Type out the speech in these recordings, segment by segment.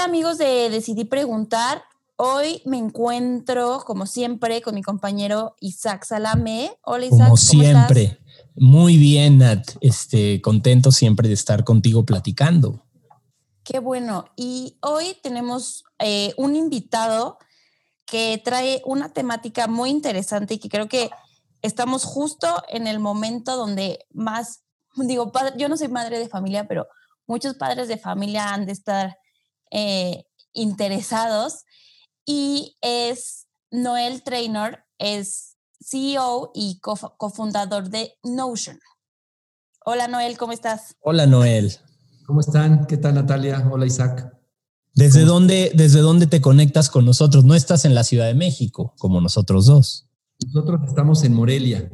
Hola amigos de Decidí Preguntar. Hoy me encuentro, como siempre, con mi compañero Isaac Salame. Hola Isaac. Como siempre. Muy bien, Nat. Este, contento siempre de estar contigo platicando. Qué bueno. Y hoy tenemos eh, un invitado que trae una temática muy interesante y que creo que estamos justo en el momento donde más, digo, yo no soy madre de familia, pero muchos padres de familia han de estar eh, interesados y es Noel Trainer, es CEO y cofundador de Notion. Hola Noel, ¿cómo estás? Hola Noel. ¿Cómo están? ¿Qué tal Natalia? Hola Isaac. ¿Desde dónde, ¿Desde dónde te conectas con nosotros? No estás en la Ciudad de México, como nosotros dos. Nosotros estamos en Morelia.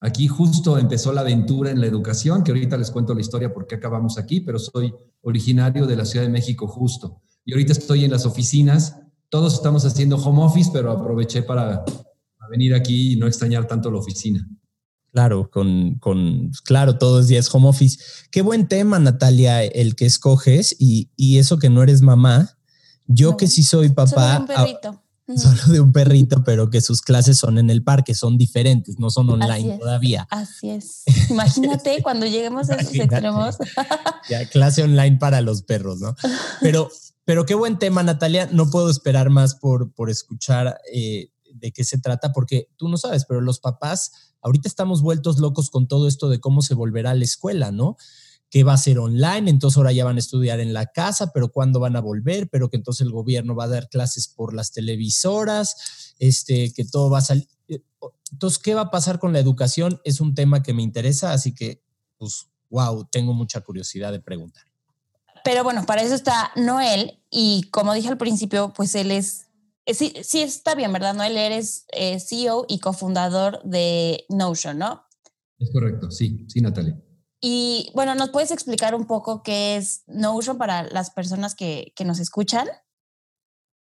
Aquí justo empezó la aventura en la educación, que ahorita les cuento la historia por qué acabamos aquí, pero soy originario de la Ciudad de México justo. Y ahorita estoy en las oficinas. Todos estamos haciendo home office, pero aproveché para, venir aquí y no extrañar tanto la oficina. Claro, con, con, claro, todos los días home office. Qué buen tema, Natalia, el que escoges y, y eso que no eres mamá. Yo que sí soy papá. un perrito solo de un perrito, pero que sus clases son en el parque, son diferentes, no son online todavía. Así es. Imagínate cuando lleguemos a esos extremos. ya, clase online para los perros, ¿no? Pero, pero qué buen tema, Natalia. No puedo esperar más por, por escuchar eh, de qué se trata, porque tú no sabes, pero los papás, ahorita estamos vueltos locos con todo esto de cómo se volverá la escuela, ¿no? Que va a ser online, entonces ahora ya van a estudiar en la casa, pero cuándo van a volver, pero que entonces el gobierno va a dar clases por las televisoras, este, que todo va a salir. Eh, entonces, ¿qué va a pasar con la educación? Es un tema que me interesa, así que, pues, wow, tengo mucha curiosidad de preguntar. Pero bueno, para eso está Noel y como dije al principio, pues él es, eh, sí, sí está bien, ¿verdad? Noel, eres eh, CEO y cofundador de Notion, ¿no? Es correcto, sí, sí, Natalia. Y bueno, ¿nos puedes explicar un poco qué es Notion para las personas que, que nos escuchan?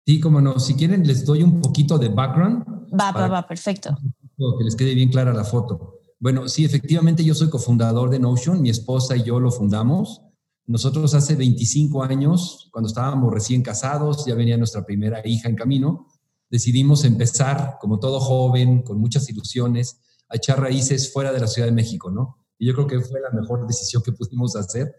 Sí, como no. Si quieren, les doy un poquito de background. Va, va, va, perfecto. Que les quede bien clara la foto. Bueno, sí, efectivamente yo soy cofundador de Notion, mi esposa y yo lo fundamos. Nosotros hace 25 años, cuando estábamos recién casados, ya venía nuestra primera hija en camino, decidimos empezar, como todo joven, con muchas ilusiones, a echar raíces fuera de la Ciudad de México, ¿no? Y yo creo que fue la mejor decisión que pudimos hacer.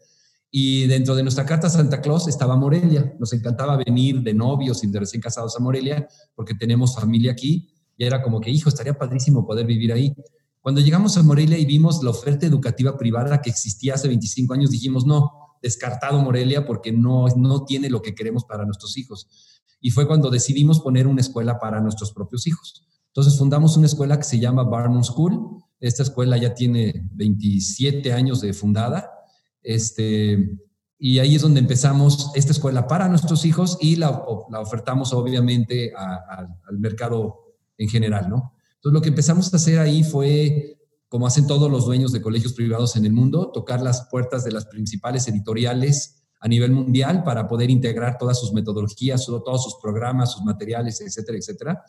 Y dentro de nuestra carta Santa Claus estaba Morelia. Nos encantaba venir de novios y de recién casados a Morelia porque tenemos familia aquí. Y era como que, hijo, estaría padrísimo poder vivir ahí. Cuando llegamos a Morelia y vimos la oferta educativa privada que existía hace 25 años, dijimos, no, descartado Morelia porque no, no tiene lo que queremos para nuestros hijos. Y fue cuando decidimos poner una escuela para nuestros propios hijos. Entonces fundamos una escuela que se llama Barnum School esta escuela ya tiene 27 años de fundada. Este, y ahí es donde empezamos esta escuela para nuestros hijos y la, la ofertamos obviamente al mercado en general, ¿no? Entonces lo que empezamos a hacer ahí fue, como hacen todos los dueños de colegios privados en el mundo, tocar las puertas de las principales editoriales a nivel mundial para poder integrar todas sus metodologías, todos sus programas, sus materiales, etcétera, etcétera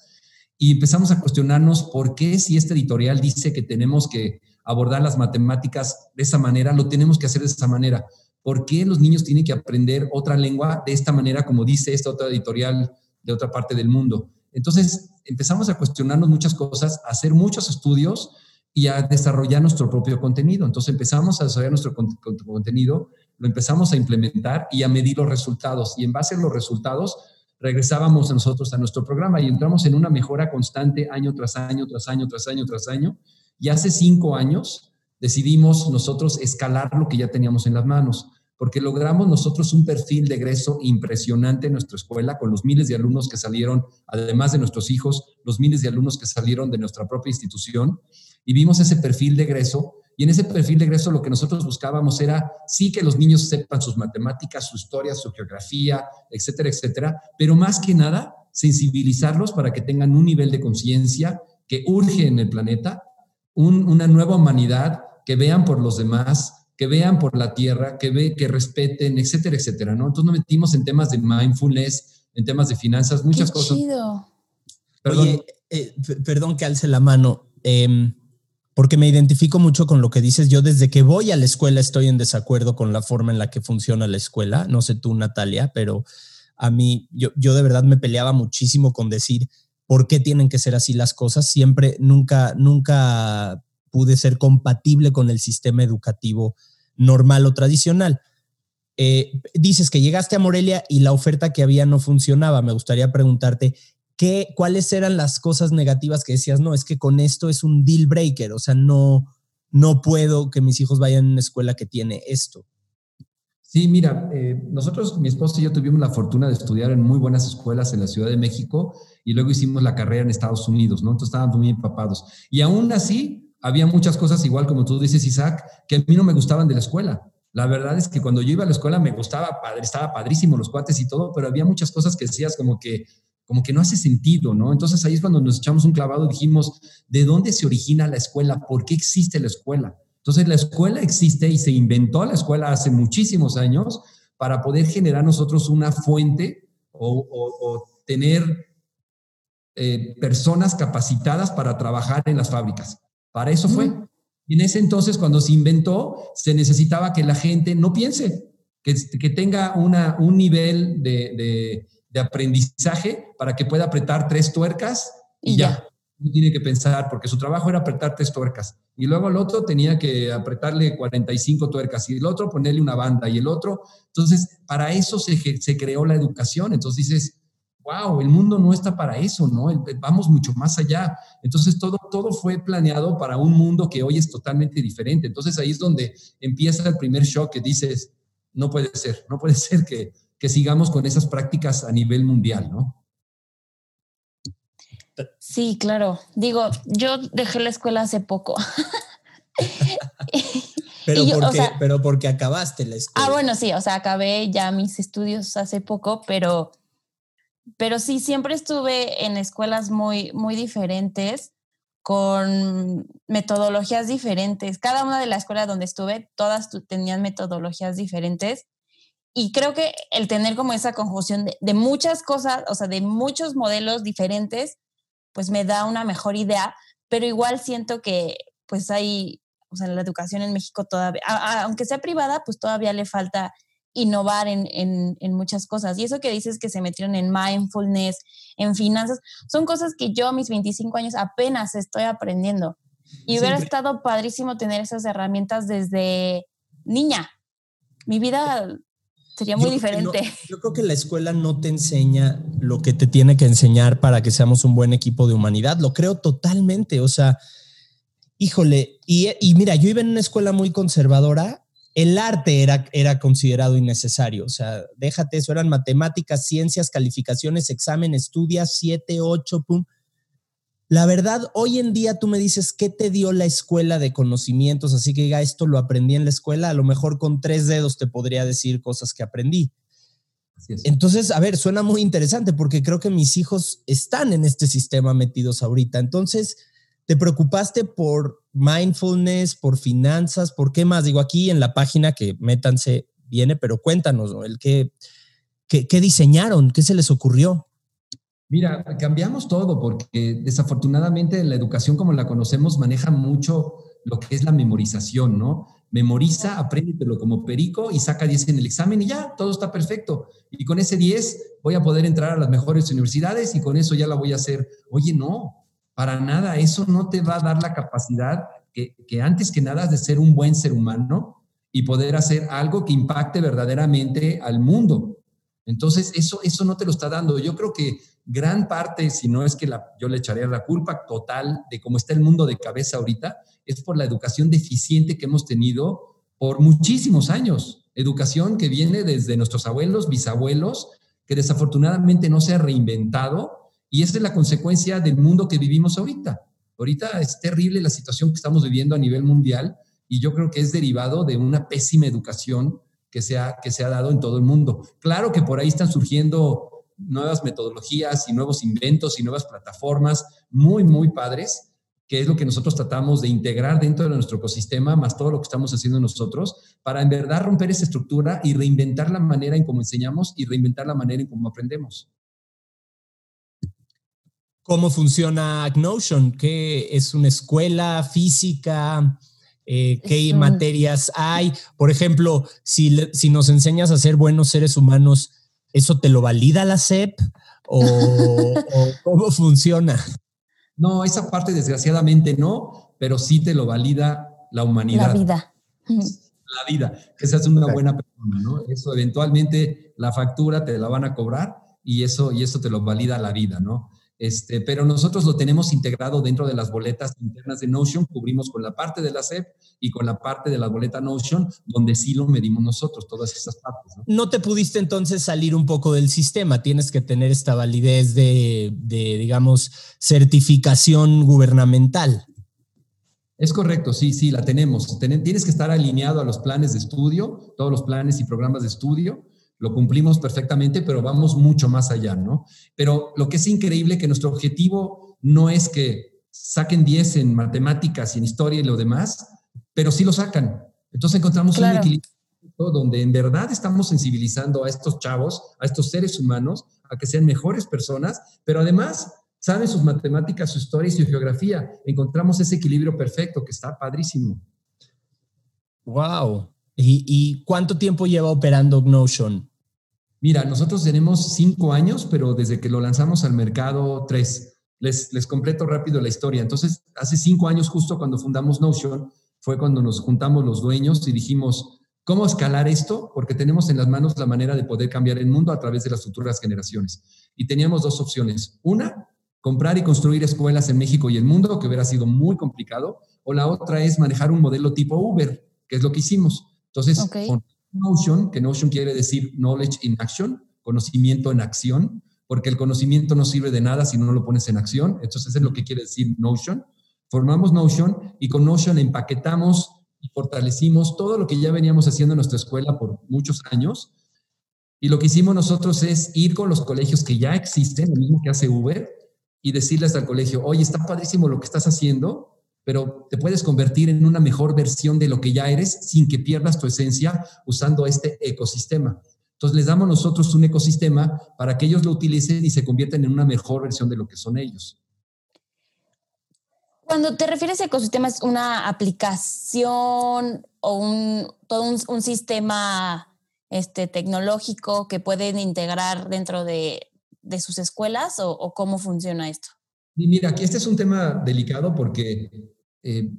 y empezamos a cuestionarnos por qué si este editorial dice que tenemos que abordar las matemáticas de esa manera, lo tenemos que hacer de esa manera. ¿Por qué los niños tienen que aprender otra lengua de esta manera, como dice esta otra editorial de otra parte del mundo? Entonces empezamos a cuestionarnos muchas cosas, a hacer muchos estudios y a desarrollar nuestro propio contenido. Entonces empezamos a desarrollar nuestro contenido, lo empezamos a implementar y a medir los resultados. Y en base a los resultados, regresábamos nosotros a nuestro programa y entramos en una mejora constante año tras año, tras año, tras año, tras año. Y hace cinco años decidimos nosotros escalar lo que ya teníamos en las manos, porque logramos nosotros un perfil de egreso impresionante en nuestra escuela, con los miles de alumnos que salieron, además de nuestros hijos, los miles de alumnos que salieron de nuestra propia institución, y vimos ese perfil de egreso Y en ese perfil de egreso lo que nosotros buscábamos era sí que los niños sepan sus matemáticas, su historia, su geografía, etcétera, etcétera, pero más que nada sensibilizarlos para que tengan un nivel de conciencia que urge en el planeta, una nueva humanidad, que vean por los demás, que vean por la tierra, que, ve, que respeten, etcétera, etcétera, ¿no? Entonces nos metimos en temas de mindfulness, en temas de finanzas, muchas Qué cosas. Chido. Perdón. Oye, eh, perdón que alce la mano, eh, porque me identifico mucho con lo que dices. Yo desde que voy a la escuela estoy en desacuerdo con la forma en la que funciona la escuela. No sé tú, Natalia, pero a mí, yo, yo de verdad me peleaba muchísimo con decir por qué tienen que ser así las cosas. Siempre, nunca, nunca pude ser compatible con el sistema educativo normal o tradicional. Eh, dices que llegaste a Morelia y la oferta que había no funcionaba. Me gustaría preguntarte, ¿qué, ¿cuáles eran las cosas negativas que decías? No, es que con esto es un deal breaker, o sea, no, no puedo que mis hijos vayan a una escuela que tiene esto. Sí, mira, eh, nosotros, mi esposa y yo tuvimos la fortuna de estudiar en muy buenas escuelas en la Ciudad de México y luego hicimos la carrera en Estados Unidos, ¿no? Entonces estábamos muy empapados. Y aún así, había muchas cosas, igual como tú dices, Isaac, que a mí no me gustaban de la escuela. La verdad es que cuando yo iba a la escuela me gustaba, estaba padrísimo los cuates y todo, pero había muchas cosas que decías como que, como que no hace sentido, ¿no? Entonces ahí es cuando nos echamos un clavado y dijimos, ¿de dónde se origina la escuela? ¿Por qué existe la escuela? Entonces la escuela existe y se inventó la escuela hace muchísimos años para poder generar nosotros una fuente o, o, o tener eh, personas capacitadas para trabajar en las fábricas. Para eso fue. Y en ese entonces, cuando se inventó, se necesitaba que la gente no piense, que, que tenga una, un nivel de, de, de, aprendizaje para que pueda apretar tres tuercas y, y ya. ya. No tiene que pensar, porque su trabajo era apretar tres tuercas. Y luego el otro tenía que apretarle 45 tuercas y el otro ponerle una banda y el otro. Entonces, para eso se, se creó la educación. Entonces dices, wow, el mundo no está para eso, ¿no? Vamos mucho más allá. Entonces, todo, todo fue planeado para un mundo que hoy es totalmente diferente. Entonces, ahí es donde empieza el primer shock que dices, no puede ser, no puede ser que, que sigamos con esas prácticas a nivel mundial, ¿no? Sí, claro. Digo, yo dejé la escuela hace poco. pero, yo, porque, o sea, pero porque acabaste la escuela. Ah, bueno, sí, o sea, acabé ya mis estudios hace poco, pero pero sí, siempre estuve en escuelas muy, muy diferentes, con metodologías diferentes. Cada una de las escuelas donde estuve, todas tenían metodologías diferentes. Y creo que el tener como esa conjunción de, de, muchas cosas, o sea, de muchos modelos diferentes, pues me da una mejor idea, pero igual siento que pues hay, o sea, la educación en México todavía, a, a, aunque sea privada, pues todavía le falta innovar en, en, en, muchas cosas. Y eso que dices que se metieron en mindfulness, en finanzas, son cosas que yo a mis 25 años apenas estoy aprendiendo. Y hubiera sí, estado padrísimo tener esas herramientas desde niña. Mi vida sería muy yo diferente. No, yo creo que la escuela no te enseña lo que te tiene que enseñar para que seamos un buen equipo de humanidad. Lo creo totalmente. O sea, híjole, y, y mira, yo iba en una escuela muy conservadora el arte era, era considerado innecesario. O sea, déjate eso, eran matemáticas, ciencias, calificaciones, examen, estudias, siete, ocho, pum. La verdad, hoy en día tú me dices, ¿qué te dio la escuela de conocimientos? Así que diga, esto lo aprendí en la escuela, a lo mejor con tres dedos te podría decir cosas que aprendí. Entonces, a ver, suena muy interesante porque creo que mis hijos están en este sistema metidos ahorita. Entonces, ¿te preocupaste por mindfulness, por finanzas, por qué más? Digo, aquí en la página que métanse viene, pero cuéntanos, ¿no? el qué, qué diseñaron, qué se les ocurrió. Mira, cambiamos todo porque desafortunadamente la educación como la conocemos maneja mucho lo que es la memorización, ¿no? Memoriza, apréndetelo como perico y saca 10 en el examen y ya, todo está perfecto. Y con ese 10 voy a poder entrar a las mejores universidades y con eso ya la voy a hacer. Oye, no, para nada, eso no te va a dar la capacidad que, que, antes que nada de ser un buen ser humano y poder hacer algo que impacte verdaderamente al mundo. Entonces, eso, eso no te lo está dando. Yo creo que gran parte, si no es que yo le echaría la culpa total de cómo está el mundo de cabeza ahorita, es por la educación deficiente que hemos tenido por muchísimos años. Educación que viene desde nuestros abuelos, bisabuelos, que desafortunadamente no se ha reinventado y esa es la consecuencia del mundo que vivimos ahorita. Ahorita es terrible la situación que estamos viviendo a nivel mundial y yo creo que es derivado de una pésima educación que se ha, que se ha dado en todo el mundo. Claro que por ahí están surgiendo nuevas metodologías y nuevos inventos y nuevas plataformas muy, muy padres, que es lo que nosotros tratamos de integrar dentro de nuestro ecosistema, más todo lo que estamos haciendo nosotros, para en verdad romper esa estructura y reinventar la manera en cómo enseñamos y reinventar la manera en cómo aprendemos. ¿Cómo funciona Notion? ¿Qué es una escuela física? Eh, ¿Qué materias hay? Por ejemplo, si, si nos enseñas a ser buenos seres humanos, ¿eso te lo valida la SEP? ¿O, cómo funciona? No, esa parte desgraciadamente no, pero sí te lo valida la humanidad. La vida. La vida, que seas una buena persona, ¿no? Eso eventualmente la factura te la van a cobrar y eso, y eso te lo valida la vida, ¿no? Este, pero nosotros lo tenemos integrado dentro de las boletas internas de Notion, cubrimos con la parte de la SEP y con la parte de la boleta Notion, donde sí lo medimos nosotros, todas esas partes. ¿no? te pudiste entonces salir un poco del sistema, tienes que tener esta validez de, digamos, certificación gubernamental. Es correcto, sí, sí, la tenemos. Tienes que estar alineado a los planes de estudio, todos los planes y programas de estudio lo cumplimos perfectamente, pero vamos mucho más allá, ¿no? Pero lo que es increíble que nuestro objetivo no es que saquen 10 en matemáticas y en historia y lo demás, pero sí lo sacan. Entonces encontramos un equilibrio donde en verdad estamos sensibilizando a estos chavos, a estos seres humanos, a que sean mejores personas, pero además saben sus matemáticas, su historia y su geografía. Encontramos ese equilibrio perfecto que está padrísimo. Wow. ¿Y, y cuánto tiempo lleva operando Notion? Mira, nosotros tenemos cinco años, pero desde que lo lanzamos al mercado, tres. Les, les completo rápido la historia. Entonces, hace cinco años, justo cuando fundamos Notion, fue cuando nos juntamos los dueños y dijimos, ¿cómo escalar esto? Porque tenemos en las manos la manera de poder cambiar el mundo a través de las futuras generaciones. Y teníamos dos opciones. Una, comprar y construir escuelas en México y el mundo, que hubiera sido muy complicado. O la otra es manejar un modelo tipo Uber, que es lo que hicimos. Entonces, Notion, que Notion quiere decir Knowledge in Action, conocimiento en acción, porque el conocimiento no sirve de nada si no lo pones en acción. Entonces, es lo que quiere decir Notion. Formamos Notion y con Notion empaquetamos y fortalecimos todo lo que ya veníamos haciendo en nuestra escuela por muchos años. Y lo que hicimos nosotros es ir con los colegios que ya existen, lo mismo que hace Uber, y decirles al colegio, oye, está padrísimo lo que estás haciendo, pero te puedes convertir en una mejor versión de lo que ya eres sin que pierdas tu esencia usando este ecosistema. Entonces les damos nosotros un ecosistema para que ellos lo utilicen y se conviertan en una mejor versión de lo que son ellos. Cuando te refieres a ecosistema, ¿es una aplicación o un, todo un, sistema este, tecnológico que pueden integrar dentro de, sus escuelas o, o, cómo funciona esto? Y mira, aquí este es un tema delicado porque eh,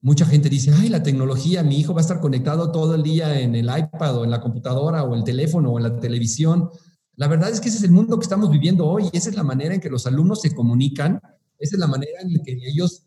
mucha gente dice, ay, la tecnología, mi hijo va a estar conectado todo el día en el iPad o en la computadora o el teléfono o en la televisión. La verdad es que ese es el mundo que estamos viviendo hoy, esa es la manera en que los alumnos se comunican, esa es la manera en que ellos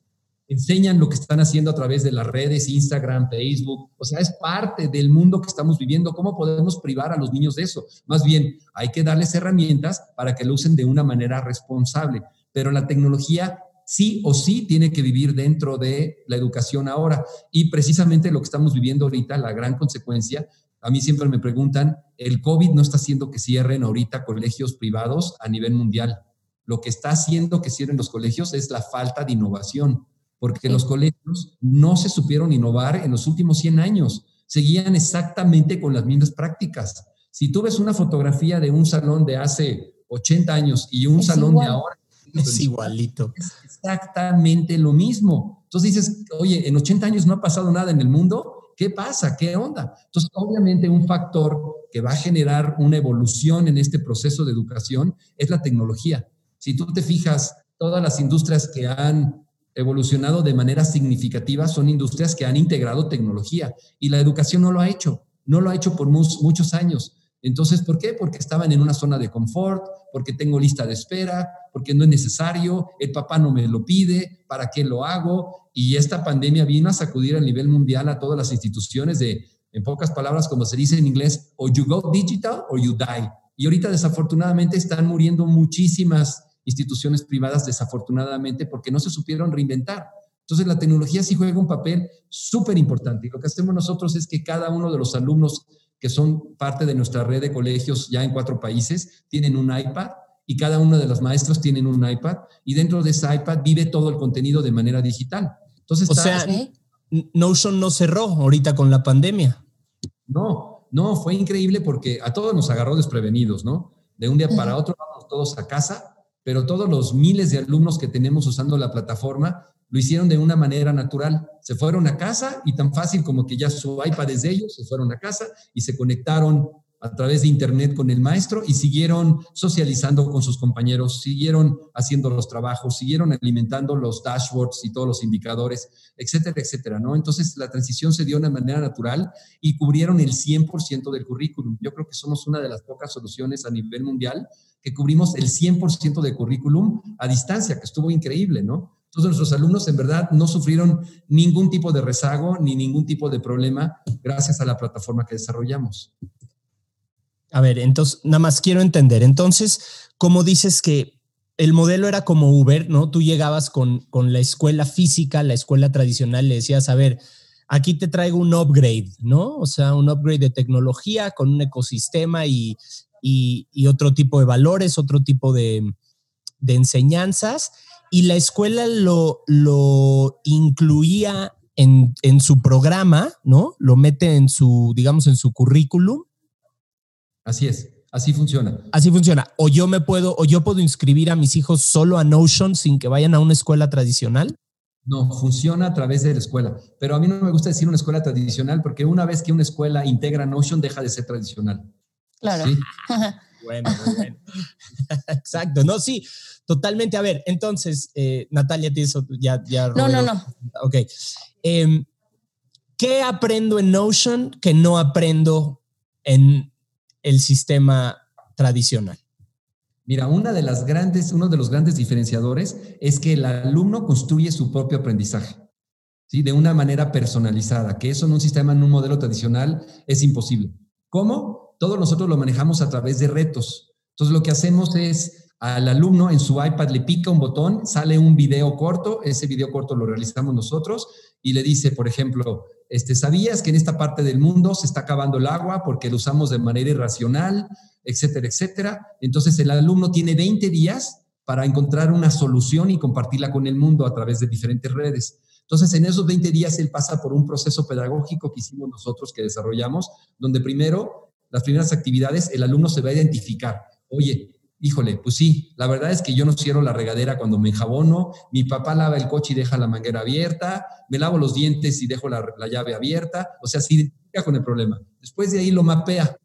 enseñan lo que están haciendo a través de las redes, Instagram, Facebook, o sea, es parte del mundo que estamos viviendo. ¿Cómo podemos privar a los niños de eso? Más bien, hay que darles herramientas para que lo usen de una manera responsable, pero la tecnología sí o sí tiene que vivir dentro de la educación ahora. Y precisamente lo que estamos viviendo ahorita, la gran consecuencia, a mí siempre me preguntan, el COVID no está haciendo que cierren ahorita colegios privados a nivel mundial. Lo que está haciendo que cierren los colegios es la falta de innovación, porque los colegios no se supieron innovar en los últimos 100 años, seguían exactamente con las mismas prácticas. Si tú ves una fotografía de un salón de hace 80 años y un salón de ahora, es igualito. Es exactamente lo mismo. Entonces dices, oye, en 80 años no ha pasado nada en el mundo. ¿Qué pasa? ¿Qué onda? Entonces, obviamente un factor que va a generar una evolución en este proceso de educación es la tecnología. Si tú te fijas, todas las industrias que han evolucionado de manera significativa son industrias que han integrado tecnología y la educación no lo ha hecho, no lo ha hecho por muchos años. Entonces, ¿por qué? Porque estaban en una zona de confort, porque tengo lista de espera, porque no es necesario, el papá no me lo pide, ¿para qué lo hago? Y esta pandemia vino a sacudir a nivel mundial a todas las instituciones de, en pocas palabras, como se dice en inglés, o you go digital or you die. Y ahorita desafortunadamente están muriendo muchísimas instituciones privadas, desafortunadamente, porque no se supieron reinventar. Entonces, la tecnología sí juega un papel súper importante. Y lo que hacemos nosotros es que cada uno de los alumnos que son parte de nuestra red de colegios ya en cuatro países tienen un iPad y cada uno de los maestros tienen un iPad y dentro de ese iPad vive todo el contenido de manera digital. Entonces, o sea, Notion no cerró ahorita con la pandemia. No, no, fue increíble porque a todos nos agarró desprevenidos, ¿no? De un día para otro vamos todos a casa, pero todos los miles de alumnos que tenemos usando la plataforma lo hicieron de una manera natural. Se fueron a casa y tan fácil como que ya su iPad es de ellos, se fueron a casa y se conectaron a través de Internet con el maestro y siguieron socializando con sus compañeros, siguieron haciendo los trabajos, siguieron alimentando los dashboards y todos los indicadores, etcétera, etcétera, ¿no? Entonces la transición se dio de una manera natural y cubrieron el 100% del currículum. Yo creo que somos una de las pocas soluciones a nivel mundial que cubrimos el 100% del currículum a distancia, que estuvo increíble, ¿no? Entonces nuestros alumnos en verdad no sufrieron ningún tipo de rezago ni ningún tipo de problema gracias a la plataforma que desarrollamos. A ver, entonces, nada más quiero entender. Entonces, ¿cómo dices que el modelo era como Uber, ¿no? Tú llegabas con, con la escuela física, la escuela tradicional, le decías, a ver, aquí te traigo un upgrade, ¿no? O sea, un upgrade de tecnología con un ecosistema y, y, otro tipo de valores, otro tipo de, de, enseñanzas. Y la escuela lo, lo incluía en, en, su programa, ¿no? Lo mete en su, digamos, en su currículum Así es, así funciona. Así funciona. O yo me puedo, o yo puedo inscribir a mis hijos solo a Notion sin que vayan a una escuela tradicional. No, funciona a través de la escuela. Pero a mí no me gusta decir una escuela tradicional porque una vez que una escuela integra Notion, deja de ser tradicional. Claro. bueno, bueno. Exacto. No, sí, totalmente. A ver, entonces, eh, Natalia, ya, ya. No, no, no. Ok. Em, ¿Qué aprendo en Notion que no aprendo en el sistema tradicional? Mira, una de las grandes, uno de los grandes diferenciadores es que el alumno construye su propio aprendizaje, ¿sí? De una manera personalizada, que eso en un sistema, en un modelo tradicional, es imposible. ¿Cómo? Todos nosotros lo manejamos a través de retos. Entonces, lo que hacemos es al alumno en su iPad le pica un botón, sale un video corto, ese video corto lo realizamos nosotros y le dice, por ejemplo, este, ¿sabías que en esta parte del mundo se está acabando el agua porque lo usamos de manera irracional, etcétera, etcétera? Entonces el alumno tiene 20 días para encontrar una solución y compartirla con el mundo a través de diferentes redes. Entonces, en esos 20 días él pasa por un proceso pedagógico que hicimos nosotros, que desarrollamos, donde primero, las primeras actividades, el alumno se va a identificar. Oye, híjole, pues sí, la verdad es que yo no cierro la regadera cuando me enjabono, mi papá lava el coche y deja la manguera abierta, me lavo los dientes y dejo la, llave abierta, o sea, se identifica con el problema. Después de ahí lo mapea,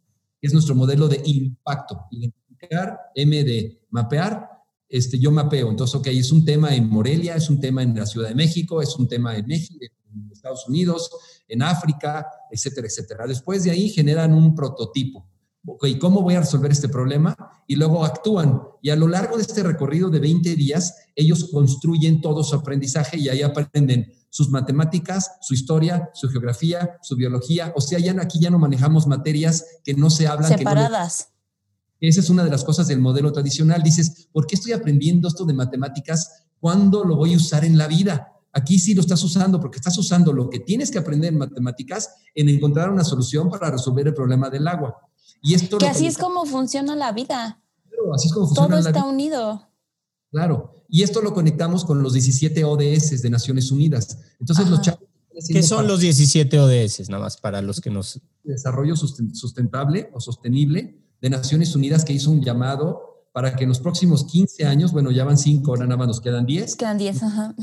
es nuestro modelo de impacto. Identificar, M de mapear, este, yo mapeo. Entonces, ok, es un tema en Morelia, es un tema en la Ciudad de México, es un tema en México, en Estados Unidos, en África, etcétera, etcétera. Después de ahí generan un prototipo ok, ¿cómo voy a resolver este problema? Y luego actúan. Y a lo largo de este recorrido de 20 días, ellos construyen todo su aprendizaje y ahí aprenden sus matemáticas, su historia, su geografía, su biología. O sea, ya aquí ya no manejamos materias que no se hablan. Separadas. esa es una de las cosas del modelo tradicional. Dices, ¿por qué estoy aprendiendo esto de matemáticas? ¿Cuándo lo voy a usar en la vida? Aquí sí lo estás usando porque estás usando lo que tienes que aprender en matemáticas en encontrar una solución para resolver el problema del agua. Y esto que así es como funciona la vida. Claro, así es como funciona Todo está unido. Claro. Y esto lo conectamos con los 17 ODS de Naciones Unidas. Entonces, los chavos. ¿Qué son los 17 ODS? Nada más para los que nos. Desarrollo sustentable o sostenible de Naciones Unidas que hizo un llamado para que en los próximos 15 años, bueno, ya van 5, ahora nada más nos quedan 10. Quedan 10, ajá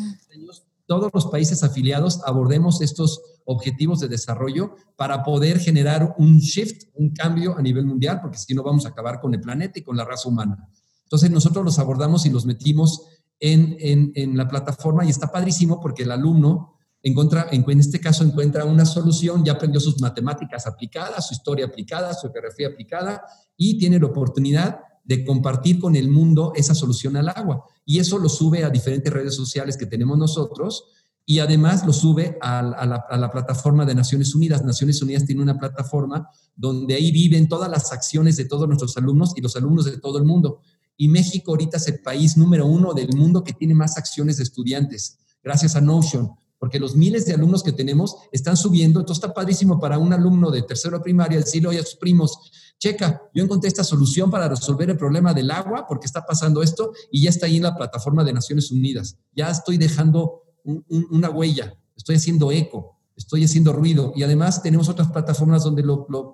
todos los países afiliados abordemos estos objetivos de desarrollo para poder generar un shift, un cambio a nivel mundial, porque si no vamos a acabar con el planeta y con la raza humana. Entonces nosotros los abordamos y los metimos en, en, la plataforma y está padrísimo porque el alumno encuentra, en este caso encuentra una solución, ya aprendió sus matemáticas aplicadas, su historia aplicada, su geografía aplicada y tiene la oportunidad de compartir con el mundo esa solución al agua. Y eso lo sube a diferentes redes sociales que tenemos nosotros y además lo sube a, la, plataforma de Naciones Unidas. Naciones Unidas tiene una plataforma donde ahí viven todas las acciones de todos nuestros alumnos y los alumnos de todo el mundo. Y México ahorita es el país número uno del mundo que tiene más acciones de estudiantes. gracias a Notion, porque los miles de alumnos que tenemos están subiendo, entonces está padrísimo para un alumno de tercero primaria decirle, oye a sus primos, checa, yo encontré esta solución para resolver el problema del agua porque está pasando esto y ya está ahí en la plataforma de Naciones Unidas. Ya estoy dejando una huella, estoy haciendo eco, estoy haciendo ruido y además tenemos otras plataformas donde lo, lo,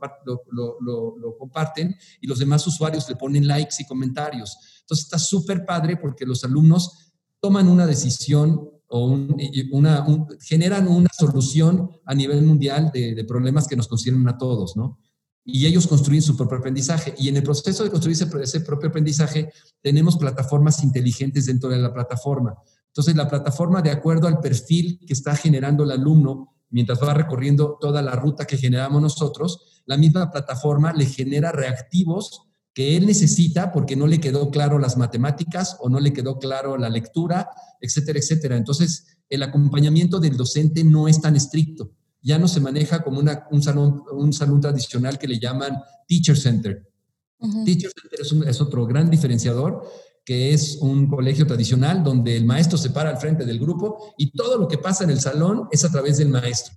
lo, comparten y los demás usuarios le ponen likes y comentarios. Entonces está súper padre porque los alumnos toman una decisión o una, generan una solución a nivel mundial de, de, problemas que nos concierne a todos, ¿no? Y ellos construyen su propio aprendizaje. Y en el proceso de construir ese, ese propio aprendizaje, tenemos plataformas inteligentes dentro de la plataforma. Entonces, la plataforma, de acuerdo al perfil que está generando el alumno, mientras va recorriendo toda la ruta que generamos nosotros, la misma plataforma le genera reactivos que él necesita porque no le quedó claro las matemáticas o no le quedó claro la lectura, etcétera, etcétera. Entonces, el acompañamiento del docente no es tan estricto. Ya no se maneja como un, salón, un salón tradicional que le llaman Teacher Center. Teacher Center es, es otro gran diferenciador que es un colegio tradicional donde el maestro se para al frente del grupo y todo lo que pasa en el salón es a través del maestro.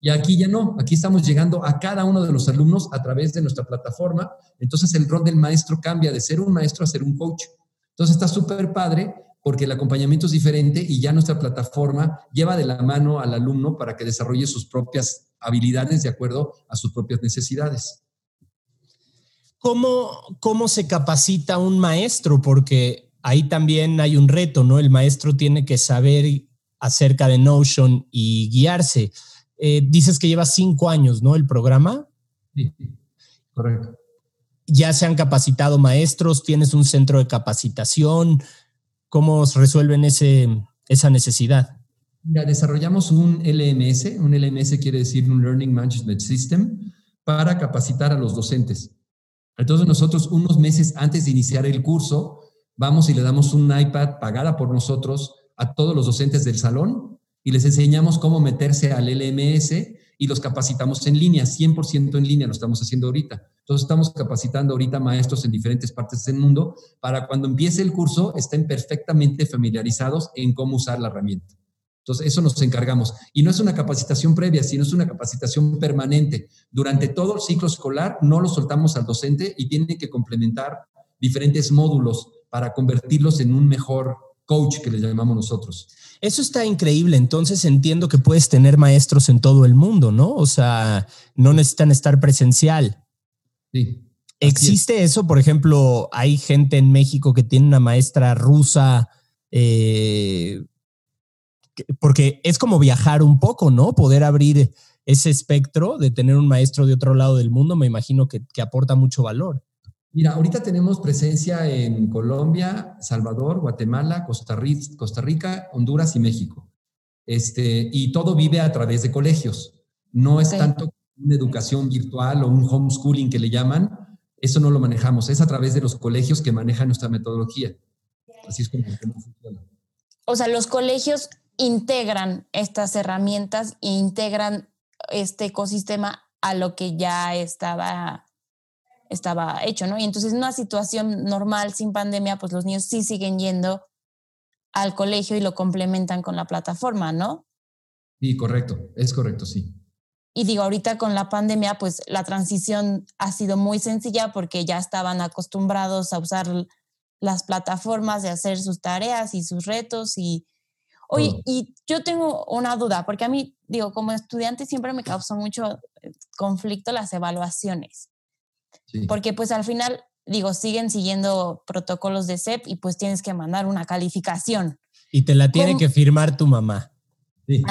Y aquí ya no, aquí estamos llegando a cada uno de los alumnos a través de nuestra plataforma. Entonces el rol del maestro cambia de ser un maestro a ser un coach. Entonces está súper padre porque el acompañamiento es diferente y ya nuestra plataforma lleva de la mano al alumno para que desarrolle sus propias habilidades de acuerdo a sus propias necesidades. ¿Cómo, ¿Cómo se capacita un maestro? Porque ahí también hay un reto, ¿no? El maestro tiene que saber acerca de Notion y guiarse. Eh, dices que lleva cinco años, ¿no? El programa. Sí, correcto. ¿Ya se han capacitado maestros? ¿Tienes un centro de capacitación? ¿Cómo resuelven ese, esa necesidad? Desarrollamos un LMS. Un LMS quiere decir un Learning Management System para capacitar a los docentes. Entonces nosotros unos meses antes de iniciar el curso, vamos y le damos un iPad pagada por nosotros a todos los docentes del salón y les enseñamos cómo meterse al LMS y los capacitamos en línea, 100% en línea lo estamos haciendo ahorita. Entonces estamos capacitando ahorita maestros en diferentes partes del mundo para cuando empiece el curso estén perfectamente familiarizados en cómo usar la herramienta. Entonces, eso nos encargamos. Y no es una capacitación previa, sino es una capacitación permanente. Durante todo el ciclo escolar no lo soltamos al docente y tiene que complementar diferentes módulos para convertirlos en un mejor coach que le llamamos nosotros. Eso está increíble. Entonces entiendo que puedes tener maestros en todo el mundo, ¿no? O sea, no necesitan estar presencial. Sí. ¿Existe eso? Por ejemplo, hay gente en México que tiene una maestra rusa eh, porque es como viajar un poco, ¿no? Poder abrir ese espectro de tener un maestro de otro lado del mundo, me imagino que, aporta mucho valor. Mira, ahorita tenemos presencia en Colombia, Salvador, Guatemala, Costa Rica, Costa Rica Honduras y México. Este, y todo vive a través de colegios. No es tanto una educación virtual o un homeschooling que le llaman, eso no lo manejamos, es a través de los colegios que manejan nuestra metodología. Así es como funciona. O sea, los colegios integran estas herramientas e integran este ecosistema a lo que ya estaba, estaba hecho, ¿no? Y entonces en una situación normal, sin pandemia, pues los niños sí siguen yendo al colegio y lo complementan con la plataforma, ¿no? Sí, correcto, es correcto, sí. Y digo, ahorita con la pandemia, pues la transición ha sido muy sencilla porque ya estaban acostumbrados a usar las plataformas de hacer sus tareas y sus retos y, Oye, y yo tengo una duda, porque a mí, digo, como estudiante siempre me causó mucho eh, conflicto las evaluaciones. Porque pues al final, digo, siguen siguiendo protocolos de CEP y pues tienes que mandar una calificación. Y te la tiene que firmar tu mamá. Sí.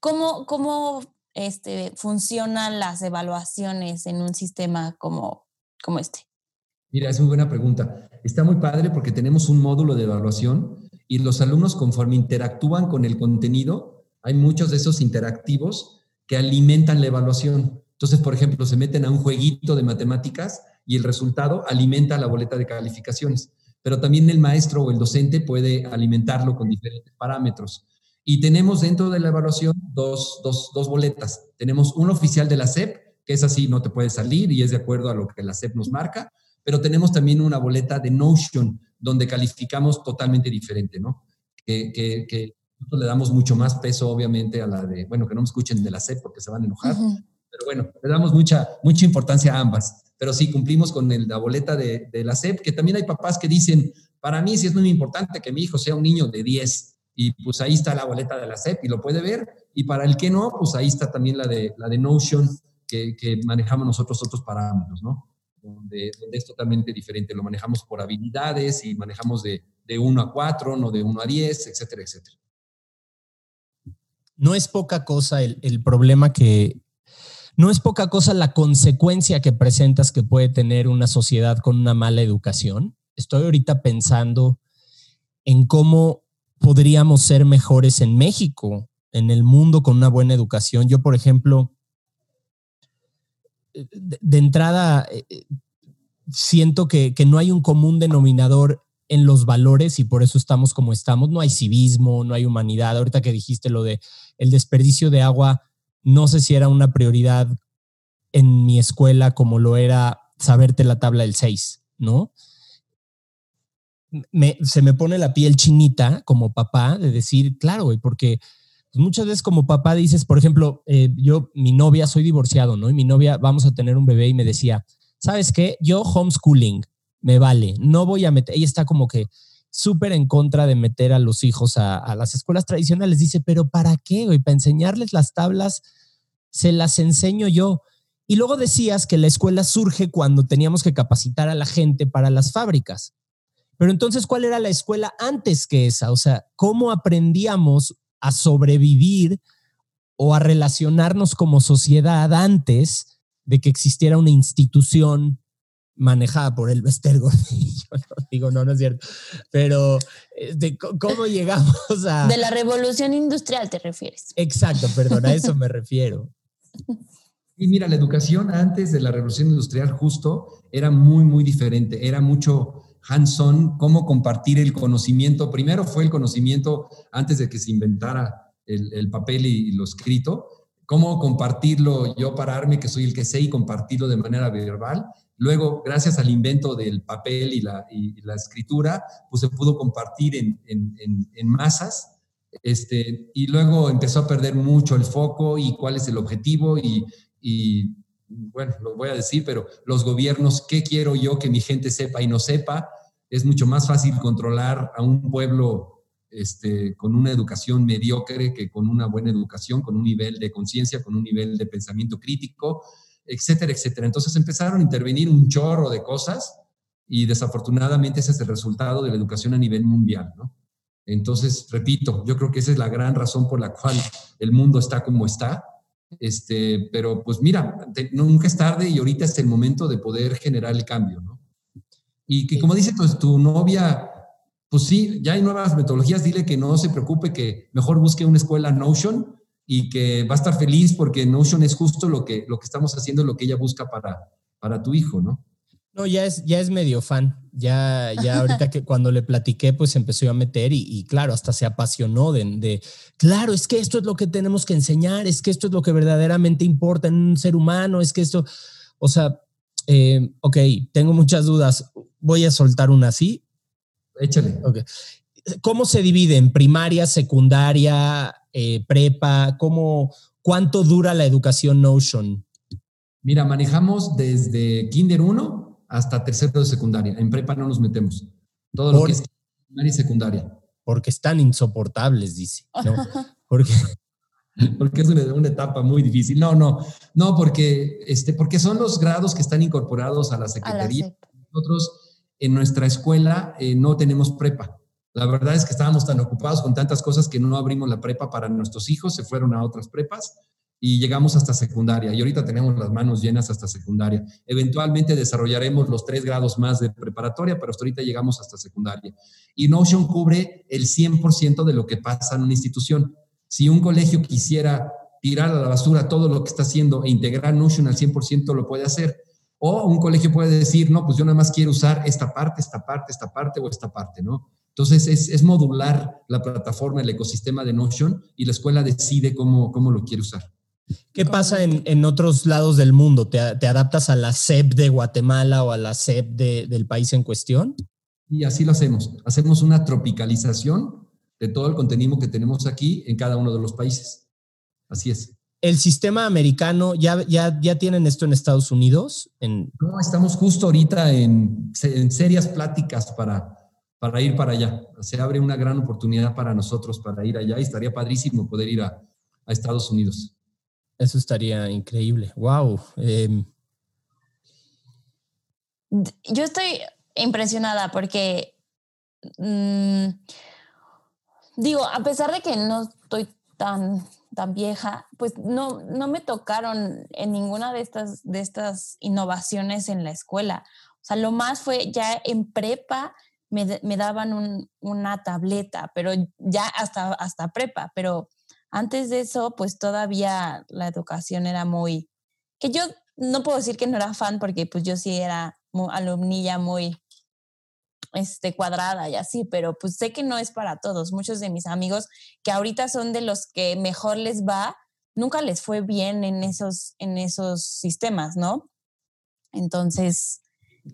¿Cómo, cómo este, funcionan las evaluaciones en un sistema como, como este? Mira, es muy buena pregunta. Está muy padre porque tenemos un módulo de evaluación y los alumnos conforme interactúan con el contenido, hay muchos de esos interactivos que alimentan la evaluación. Entonces, por ejemplo, se meten a un jueguito de matemáticas y el resultado alimenta la boleta de calificaciones. Pero también el maestro o el docente puede alimentarlo con diferentes parámetros. Y tenemos dentro de la evaluación dos, dos, dos boletas. Tenemos una oficial de la SEP, que es así, no te puede salir y es de acuerdo a lo que la SEP nos marca, pero tenemos también una boleta de Notion, donde calificamos totalmente diferente, ¿no? Que, Nosotros le damos mucho más peso, obviamente, a la de, bueno, que no me escuchen de la SEP porque se van a enojar, pero bueno, le damos mucha, mucha importancia a ambas. Pero sí, cumplimos con la boleta de, de, la SEP, que también hay papás que dicen, para mí sí es muy importante que mi hijo sea un niño de 10, y pues ahí está la boleta de la SEP y lo puede ver, y para el que no, pues ahí está también la de, la de Notion, que, que manejamos nosotros otros parámetros, ¿no? Donde, donde, es totalmente diferente, lo manejamos por habilidades y manejamos de, de 1 a 4, no de 1 a 10, etcétera, etcétera no es poca cosa el, el, problema que, no es poca cosa la consecuencia que presentas que puede tener una sociedad con una mala educación. Estoy ahorita pensando en cómo podríamos ser mejores en México, en el mundo con una buena educación. Yo, por ejemplo, de, de entrada, eh, siento que, que no hay un común denominador en los valores y por eso estamos como estamos. No hay civismo, no hay humanidad. Ahorita que dijiste lo de el desperdicio de agua, no sé si era una prioridad en mi escuela como lo era saberte la tabla del 6, ¿no? Me, se me pone la piel chinita como papá de decir, claro, güey, porque muchas veces como papá dices, por ejemplo, eh, yo, mi novia, soy divorciado, ¿no? Y mi novia, vamos a tener un bebé y me decía, ¿sabes qué? Yo homeschooling, me vale, no voy a meter, ella está como que súper en contra de meter a los hijos a, a, las escuelas tradicionales. Dice, pero ¿para qué? Güey? Para enseñarles las tablas, se las enseño yo. Y luego decías que la escuela surge cuando teníamos que capacitar a la gente para las fábricas. Pero entonces, ¿cuál era la escuela antes que esa? O sea, ¿cómo aprendíamos a sobrevivir o a relacionarnos como sociedad antes de que existiera una institución manejada por el Bester Gordillo. No, digo, no, no es cierto. Pero, de ¿cómo llegamos a...? De la revolución industrial te refieres. Exacto, perdón, a eso me refiero. Y mira, la educación antes de la revolución industrial justo era muy, muy diferente. Era mucho hands-on, cómo compartir el conocimiento. Primero fue el conocimiento antes de que se inventara el, el papel y, y lo escrito. Cómo compartirlo, yo pararme, que soy el que sé, y compartirlo de manera verbal Luego, gracias al invento del papel y la, y la escritura, pues se pudo compartir en, en, en, en, masas. Este, y luego empezó a perder mucho el foco y cuál es el objetivo y, y, bueno, lo voy a decir, pero los gobiernos, ¿qué quiero yo que mi gente sepa y no sepa? Es mucho más fácil controlar a un pueblo este, con una educación mediocre que con una buena educación, con un nivel de conciencia, con un nivel de pensamiento crítico etcétera, etcétera. Entonces empezaron a intervenir un chorro de cosas y desafortunadamente ese es el resultado de la educación a nivel mundial, ¿no? Entonces, repito, yo creo que esa es la gran razón por la cual el mundo está como está. Este, pero pues mira, te, nunca es tarde y ahorita es el momento de poder generar el cambio, ¿no? Y que como dice pues, tu novia, pues sí, ya hay nuevas metodologías, dile que no se preocupe, que mejor busque una escuela Notion y que va a estar feliz porque Notion es justo lo que, lo que estamos haciendo, lo que ella busca para, para tu hijo, ¿no? No, ya es, ya es medio fan. Ya, ya ahorita que cuando le platiqué, pues empezó a meter y, y, claro, hasta se apasionó de, de, claro, es que esto es lo que tenemos que enseñar, es que esto es lo que verdaderamente importa en un ser humano, es que esto, o sea, eh, ok, tengo muchas dudas. Voy a soltar una así. Échale. Okay. ¿Cómo se divide en primaria, secundaria, eh, prepa? ¿Cómo, ¿Cuánto dura la educación Notion? Mira, manejamos desde Kinder 1 hasta tercero de secundaria. En prepa no nos metemos. Todo Por, lo que es primaria y secundaria. Porque están insoportables, dice. ¿no? Porque, porque es una, una, etapa muy difícil. No, no, no, porque, este, porque son los grados que están incorporados a la Secretaría. A la Nosotros en nuestra escuela eh, no tenemos prepa. La verdad es que estábamos tan ocupados con tantas cosas que no abrimos la prepa para nuestros hijos, se fueron a otras prepas y llegamos hasta secundaria. Y ahorita tenemos las manos llenas hasta secundaria. Eventualmente desarrollaremos los tres grados más de preparatoria, pero hasta ahorita llegamos hasta secundaria. Y Notion cubre el 100% de lo que pasa en una institución. Si un colegio quisiera tirar a la basura todo lo que está haciendo e integrar Notion al 100%, lo puede hacer. O un colegio puede decir, no, pues yo nada más quiero usar esta parte, esta parte, esta parte o esta parte, ¿no? Entonces, es, es, modular la plataforma, el ecosistema de Notion y la escuela decide cómo, cómo lo quiere usar. ¿Qué pasa en, en otros lados del mundo? ¿Te, ¿Te, adaptas a la SEP de Guatemala o a la SEP de, del país en cuestión? Y así lo hacemos. Hacemos una tropicalización de todo el contenido que tenemos aquí en cada uno de los países. Así es. ¿El sistema americano ya, ya, ya tienen esto en Estados Unidos? En... No, estamos justo ahorita en, en serias pláticas para, para ir para allá. Se abre una gran oportunidad para nosotros para ir allá y estaría padrísimo poder ir a, a Estados Unidos. Eso estaría increíble. Wow. Eh, yo estoy impresionada porque, mmm, digo, a pesar de que no estoy tan, tan vieja, pues no, no me tocaron en ninguna de estas, de estas innovaciones en la escuela. O sea, lo más fue ya en prepa me, me daban un, una tableta, pero ya hasta, hasta prepa, pero antes de eso, pues todavía la educación era muy, que yo no puedo decir que no era fan porque pues yo sí era alumnilla muy este, cuadrada y así, pero pues sé que no es para todos. Muchos de mis amigos que ahorita son de los que mejor les va, nunca les fue bien en esos, en esos sistemas, ¿no? Entonces,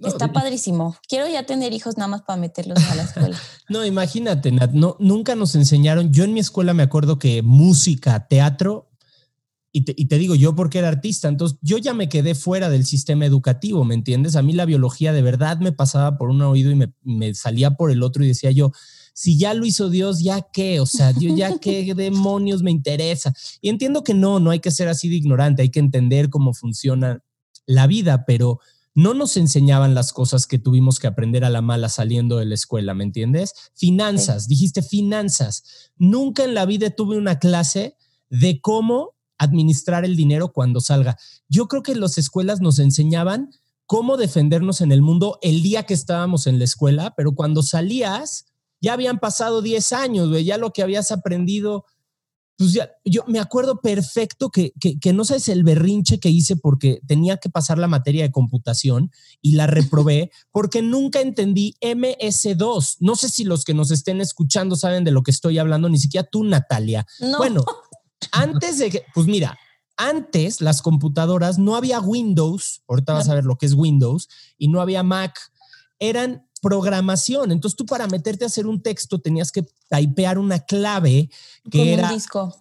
Está padrísimo. Quiero ya tener hijos nada más para meterlos a la escuela. no, imagínate, Nat, no, nunca nos enseñaron. Yo en mi escuela me acuerdo que música, teatro, y te, digo yo porque era artista, entonces yo ya me quedé fuera del sistema educativo, ¿me entiendes? A mí la biología de verdad me pasaba por un oído y me, salía por el otro y decía yo, si ya lo hizo Dios, ¿ya qué? O sea, Dios, ¿ya qué demonios me interesa? Y entiendo que no, no hay que ser así de ignorante, hay que entender cómo funciona la vida, pero no nos enseñaban las cosas que tuvimos que aprender a la mala saliendo de la escuela, ¿me entiendes? Finanzas, dijiste finanzas. Nunca en la vida tuve una clase de cómo administrar el dinero cuando salga. Yo creo que las escuelas nos enseñaban cómo defendernos en el mundo el día que estábamos en la escuela, pero cuando salías ya habían pasado 10 años, ya lo que habías aprendido pues ya, yo me acuerdo perfecto que, que, no sabes el berrinche que hice porque tenía que pasar la materia de computación y la reprobé porque nunca entendí MS2. No sé si los que nos estén escuchando saben de lo que estoy hablando, ni siquiera tú, Natalia. Bueno, antes de que, pues mira, antes las computadoras no había Windows, ahorita vas a ver lo que es Windows, y no había Mac, eran programación. Entonces tú para meterte a hacer un texto tenías que typear una clave que era... Un disco.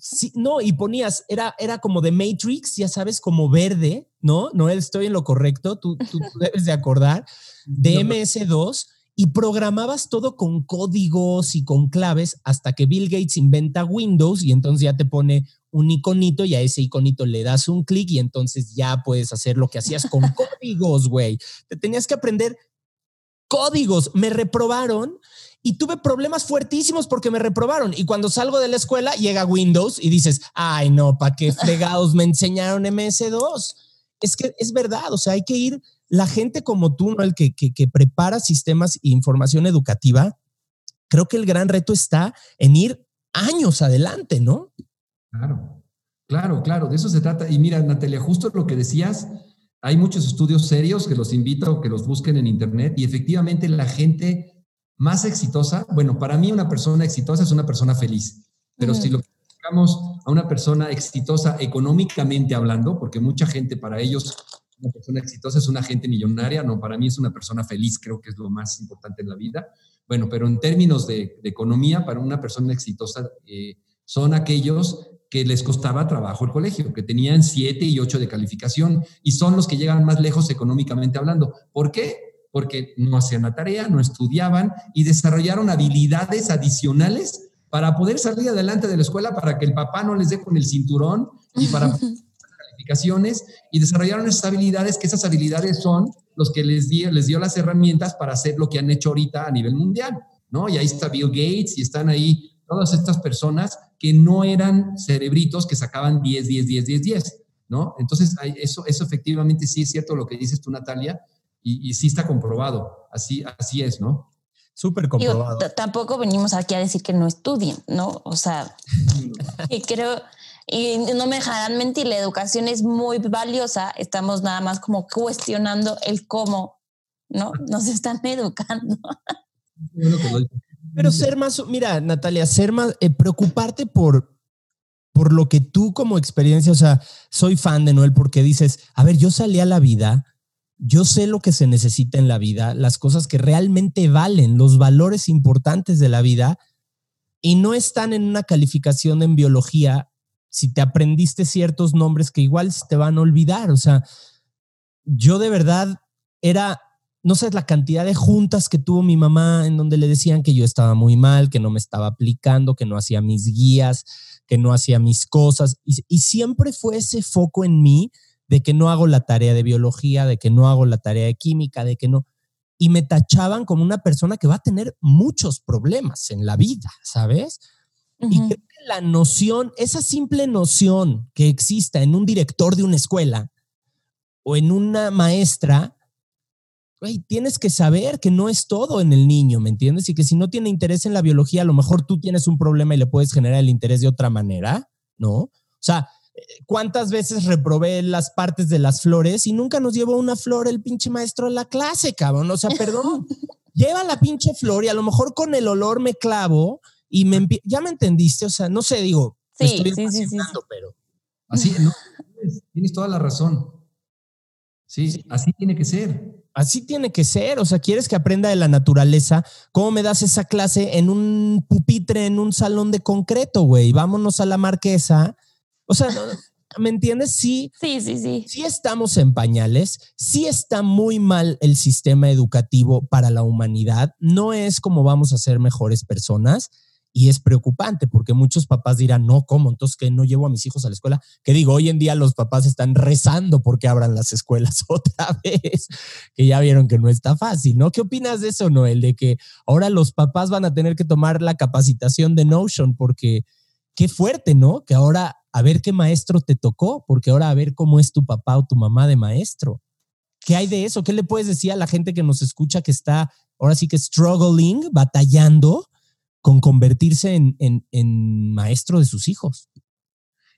Sí, no, y ponías, era, era como de Matrix, ya sabes, como verde, ¿no? No estoy en lo correcto, tú, tú, debes de acordar, de MS2, y programabas todo con códigos y con claves hasta que Bill Gates inventa Windows y entonces ya te pone un iconito y a ese iconito le das un clic y entonces ya puedes hacer lo que hacías con códigos, güey. Te tenías que aprender códigos. Me reprobaron y tuve problemas fuertísimos porque me reprobaron. Y cuando salgo de la escuela, llega Windows y dices, ay, no, ¿para qué fregados me enseñaron MS2? Es que es verdad, o sea, hay que ir, la gente como tú, ¿no? El que, que, que prepara sistemas e información educativa, creo que el gran reto está en ir años adelante, ¿no? Claro, claro, claro, de eso se trata. Y mira, Natalia, justo lo que decías, hay muchos estudios serios que los invito a que los busquen en Internet y efectivamente la gente más exitosa, bueno, para mí una persona exitosa es una persona feliz, pero si lo buscamos a una persona exitosa económicamente hablando, porque mucha gente para ellos una persona exitosa es una gente millonaria, no, para mí es una persona feliz, creo que es lo más importante en la vida. Bueno, pero en términos de, economía, para una persona exitosa eh, son aquellos que les costaba trabajo el colegio, que tenían 7 y 8 de calificación y son los que llegan más lejos económicamente hablando. ¿Por qué? Porque no hacían la tarea, no estudiaban y desarrollaron habilidades adicionales para poder salir adelante de la escuela, para que el papá no les dé con el cinturón y para calificaciones y desarrollaron esas habilidades, que esas habilidades son los que les dio, les dio las herramientas para hacer lo que han hecho ahorita a nivel mundial, ¿no? Y ahí está Bill Gates y están ahí todas estas personas que no eran cerebritos que sacaban 10, 10, 10, 10, 10, ¿no? Entonces, eso, eso efectivamente sí es cierto lo que dices tú, Natalia, y, sí está comprobado, así, así es, ¿no? Súper comprobado. tampoco venimos aquí a decir que no estudien, ¿no? O sea, y creo, y no me dejarán mentir, la educación es muy valiosa, estamos nada más como cuestionando el cómo, ¿no? Nos están educando. Bueno, pero ser más, mira, Natalia, ser más, eh, preocuparte por, por lo que tú como experiencia, o sea, soy fan de Noel porque dices, a ver, yo salí a la vida, yo sé lo que se necesita en la vida, las cosas que realmente valen, los valores importantes de la vida, y no están en una calificación en biología si te aprendiste ciertos nombres que igual se te van a olvidar. O sea, yo de verdad era, no sé, la cantidad de juntas que tuvo mi mamá en donde le decían que yo estaba muy mal, que no me estaba aplicando, que no hacía mis guías, que no hacía mis cosas. Y, y siempre fue ese foco en mí de que no hago la tarea de biología, de que no hago la tarea de química, de que no y me tachaban como una persona que va a tener muchos problemas en la vida, ¿sabes? Y creo que la noción, esa simple noción que exista en un director de una escuela o en una maestra, güey, tienes que saber que no es todo en el niño, ¿me entiendes? Y que si no tiene interés en la biología, a lo mejor tú tienes un problema y le puedes generar el interés de otra manera, ¿no? O sea, ¿Cuántas veces reprobé las partes de las flores y nunca nos llevó una flor el pinche maestro a la clase, cabrón? O sea, perdón, lleva la pinche flor y a lo mejor con el olor me clavo y me ya me entendiste, o sea, no sé, digo, sí, estoy sí, sí, sí, pero así, no, tienes toda la razón. Sí, así tiene que ser. Así tiene que ser, o sea, quieres que aprenda de la naturaleza, ¿cómo me das esa clase en un pupitre, en un salón de concreto, güey? Vámonos a la marquesa o sea, ¿me entiendes? Sí, sí, sí, sí. Sí estamos en pañales, sí está muy mal el sistema educativo para la humanidad, no es como vamos a ser mejores personas y es preocupante porque muchos papás dirán, no, ¿cómo? Entonces que no llevo a mis hijos a la escuela. Que digo, hoy en día los papás están rezando porque abran las escuelas otra vez, que ya vieron que no está fácil, ¿no? ¿Qué opinas de eso, Noel? De que ahora los papás van a tener que tomar la capacitación de Notion porque qué fuerte, ¿no? Que ahora a ver qué maestro te tocó, porque ahora a ver cómo es tu papá o tu mamá de maestro. ¿Qué hay de eso? ¿Qué le puedes decir a la gente que nos escucha que está ahora sí que struggling, batallando con convertirse en, maestro de sus hijos?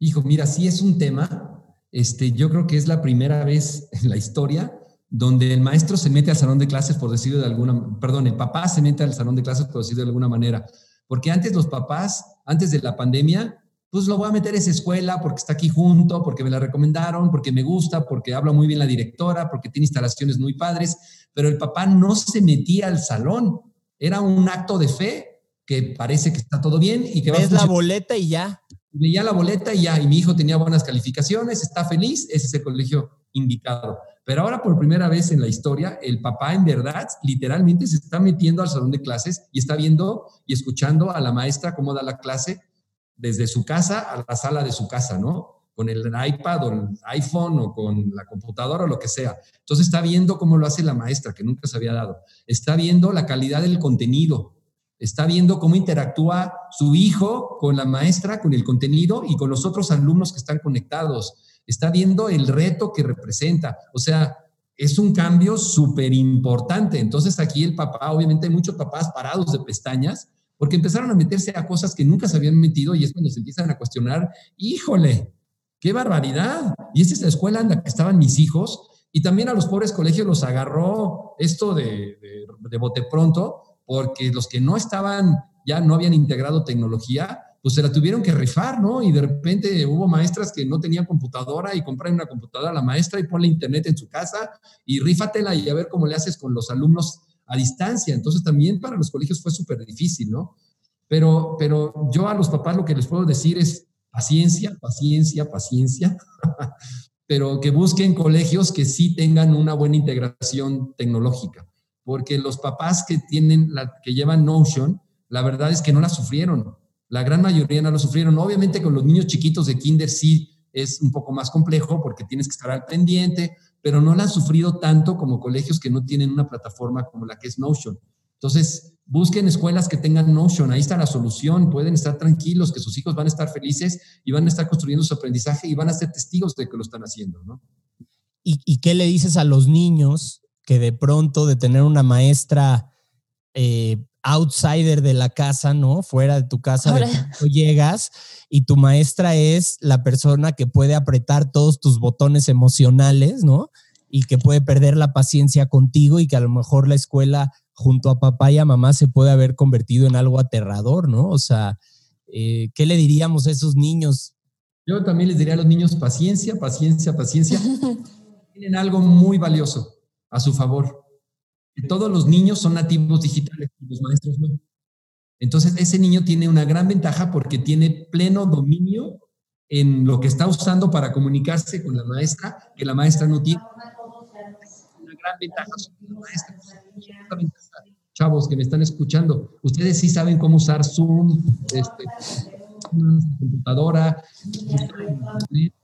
Hijo, mira, sí es un tema. Este, yo creo que es la primera vez en la historia donde el maestro se mete al salón de clases, por decirlo de alguna, perdón, el papá se mete al salón de clases, por decirlo de alguna manera. Porque antes los papás, antes de la pandemia, pues lo voy a meter a esa escuela porque está aquí junto, porque me la recomendaron, porque me gusta, porque habla muy bien la directora, porque tiene instalaciones muy padres, pero el papá no se metía al salón. Era un acto de fe que parece que está todo bien y que va la boleta y ya. Veía la boleta y ya, y mi hijo tenía buenas calificaciones, está feliz, ese es el colegio indicado. Pero ahora por primera vez en la historia, el papá en verdad literalmente se está metiendo al salón de clases y está viendo y escuchando a la maestra cómo da la clase desde su casa a la sala de su casa, ¿no? Con el iPad o el iPhone o con la computadora o lo que sea. Entonces está viendo cómo lo hace la maestra, que nunca se había dado. Está viendo la calidad del contenido. Está viendo cómo interactúa su hijo con la maestra, con el contenido y con los otros alumnos que están conectados. Está viendo el reto que representa. O sea, es un cambio súper importante. Entonces aquí el papá, obviamente hay muchos papás parados de pestañas, porque empezaron a meterse a cosas que nunca se habían metido y es cuando se empiezan a cuestionar, híjole, qué barbaridad. Y esta es la escuela en la que estaban mis hijos y también a los pobres colegios los agarró esto de, de, pronto, porque los que no estaban, ya no habían integrado tecnología, pues se la tuvieron que rifar, ¿no? Y de repente hubo maestras que no tenían computadora y compran una computadora a la maestra y ponle internet en su casa y rífatela y a ver cómo le haces con los alumnos a distancia. Entonces también para los colegios fue súper difícil, ¿no? Pero, pero yo a los papás lo que les puedo decir es paciencia, paciencia, paciencia, pero que busquen colegios que sí tengan una buena integración tecnológica, porque los papás que tienen, la, que llevan Notion, la verdad es que no la sufrieron. La gran mayoría no lo sufrieron. Obviamente con los niños chiquitos de kinder sí es un poco más complejo porque tienes que estar al pendiente, pero no la han sufrido tanto como colegios que no tienen una plataforma como la que es Notion. Entonces, busquen escuelas que tengan Notion, ahí está la solución, pueden estar tranquilos que sus hijos van a estar felices y van a estar construyendo su aprendizaje y van a ser testigos de que lo están haciendo, ¿no? ¿Y, qué le dices a los niños que de pronto de tener una maestra eh, outsider de la casa, ¿no? Fuera de tu casa, de tú llegas y tu maestra es la persona que puede apretar todos tus botones emocionales, ¿no? Y que puede perder la paciencia contigo y que a lo mejor la escuela junto a papá y a mamá se puede haber convertido en algo aterrador, ¿no? O sea, eh, ¿qué le diríamos a esos niños? Yo también les diría a los niños paciencia, paciencia, paciencia. Tienen algo muy valioso a su favor todos los niños son nativos digitales y los maestros no. Entonces, ese niño tiene una gran ventaja porque tiene pleno dominio en lo que está usando para comunicarse con la maestra, que la maestra no tiene. Una gran ventaja sobre la maestra. Chavos que me están escuchando, ustedes sí saben cómo usar Zoom, este, computadora,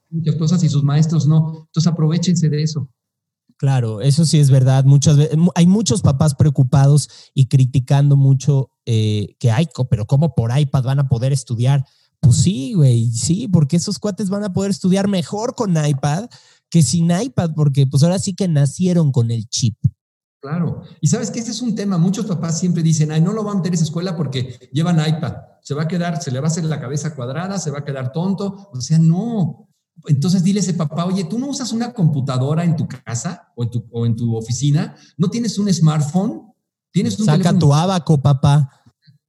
muchas cosas y sus maestros no. Entonces aprovechense de eso. Claro, eso sí es verdad. Muchas veces, hay muchos papás preocupados y criticando mucho eh, que hay, pero ¿cómo por iPad van a poder estudiar? Pues sí, güey, sí, porque esos cuates van a poder estudiar mejor con iPad que sin iPad, porque pues ahora sí que nacieron con el chip. Claro. Y sabes que este es un tema. Muchos papás siempre dicen, ay, no lo va a meter a esa escuela porque llevan iPad. Se va a quedar, se le va a hacer la cabeza cuadrada, se va a quedar tonto. O sea, no. Entonces dile a ese papá, oye, ¿tú no usas una computadora en tu casa o en tu, o en tu oficina? ¿No tienes un smartphone? ¿Tienes un Saca tu abaco, papá.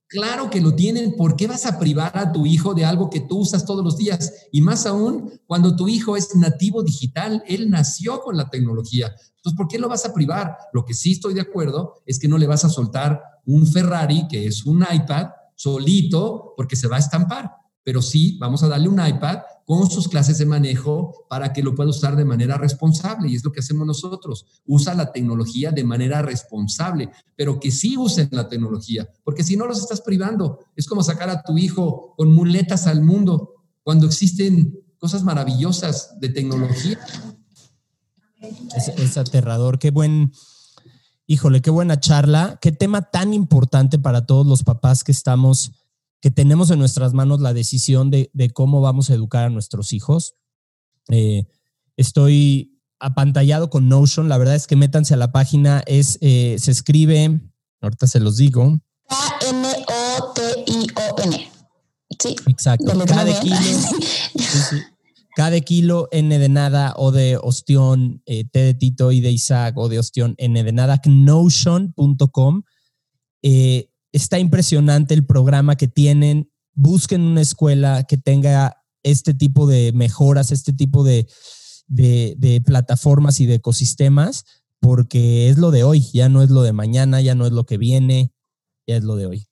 Claro que lo tienen. ¿Por qué vas a privar a tu hijo de algo que tú usas todos los días? Y más aún cuando tu hijo es nativo digital, él nació con la tecnología. Entonces, ¿por qué lo vas a privar? Lo que sí estoy de acuerdo es que no le vas a soltar un Ferrari, que es un iPad, solito, porque se va a estampar. Pero sí, vamos a darle un iPad con sus clases de manejo para que lo pueda usar de manera responsable. Y es lo que hacemos nosotros. Usa la tecnología de manera responsable, pero que sí usen la tecnología, porque si no los estás privando. Es como sacar a tu hijo con muletas al mundo cuando existen cosas maravillosas de tecnología. Es, es aterrador. Qué buen, híjole, qué buena charla. Qué tema tan importante para todos los papás que estamos que tenemos en nuestras manos la decisión de, cómo vamos a educar a nuestros hijos. Eh, estoy apantallado con Notion, la verdad es que métanse a la página, es, eh, se escribe, ahorita se los digo. K-N-O-T-I-O-N. Sí. Exacto. Cada kilo, cada kilo N de nada, O de ostión, eh, T de Tito y de Isaac, O de ostión, N de nada, notion.com. Eh, está impresionante el programa que tienen. Busquen una escuela que tenga este tipo de mejoras, este tipo de, plataformas y de ecosistemas, porque es lo de hoy, ya no es lo de mañana, ya no es lo que viene, ya es lo de hoy.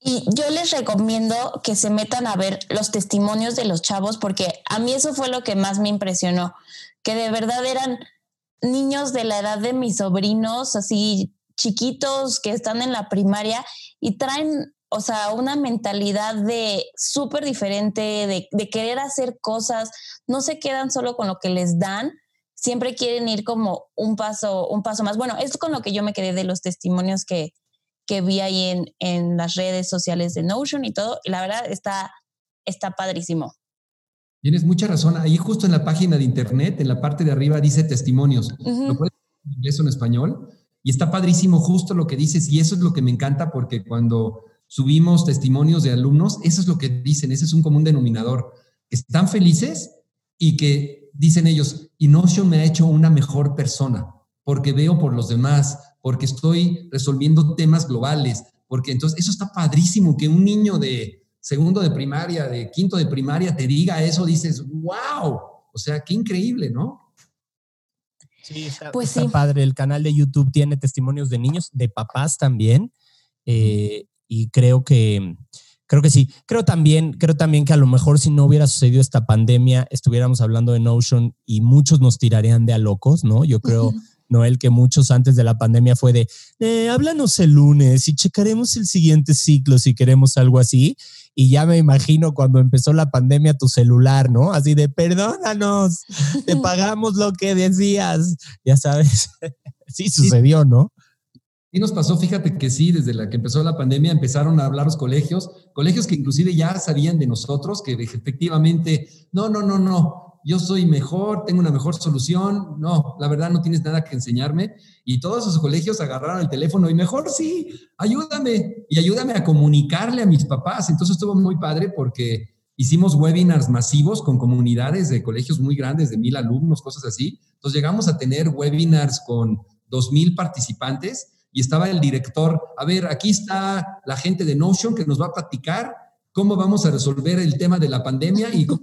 Y yo les recomiendo que se metan a ver los testimonios de los chavos, porque a mí eso fue lo que más me impresionó, que de verdad eran niños de la edad de mis sobrinos, así chiquitos que están en la primaria y traen, o sea, una mentalidad de súper diferente, de, de, querer hacer cosas, no se quedan solo con lo que les dan, siempre quieren ir como un paso, un paso más. Bueno, es con lo que yo me quedé de los testimonios que, que vi ahí en, en las redes sociales de Notion y todo, y la verdad está, está padrísimo. Tienes mucha razón. Ahí justo en la página de internet, en la parte de arriba dice testimonios. ¿Lo puedes en inglés o en español? Y está padrísimo justo lo que dices y eso es lo que me encanta porque cuando subimos testimonios de alumnos, eso es lo que dicen, ese es un común denominador. Están felices y que dicen ellos, y me ha hecho una mejor persona porque veo por los demás, porque estoy resolviendo temas globales, porque entonces eso está padrísimo que un niño de segundo de primaria, de quinto de primaria te diga eso, dices, wow, o sea, qué increíble, ¿no? Sí, está, pues padre. El canal de YouTube tiene testimonios de niños, de papás también. Eh, y creo que, creo que sí. Creo también, creo también que a lo mejor si no hubiera sucedido esta pandemia, estuviéramos hablando de Notion y muchos nos tirarían de a locos, ¿no? Yo creo, Noel, que muchos antes de la pandemia fue de, eh, háblanos el lunes y checaremos el siguiente ciclo si queremos algo así y ya me imagino cuando empezó la pandemia tu celular, ¿no? Así de, perdónanos, te pagamos lo que decías, ya sabes. sí sucedió, ¿no? Sí nos pasó, fíjate que sí, desde la que empezó la pandemia empezaron a hablar los colegios, colegios que inclusive ya sabían de nosotros, que efectivamente, no, no, no, no, yo soy mejor, tengo una mejor solución. No, la verdad no tienes nada que enseñarme. Y todos esos colegios agarraron el teléfono y mejor sí, ayúdame y ayúdame a comunicarle a mis papás. Entonces estuvo muy padre porque hicimos webinars masivos con comunidades de colegios muy grandes, de mil alumnos, cosas así. Entonces llegamos a tener webinars con dos mil participantes y estaba el director, a ver, aquí está la gente de Notion que nos va a platicar cómo vamos a resolver el tema de la pandemia y cómo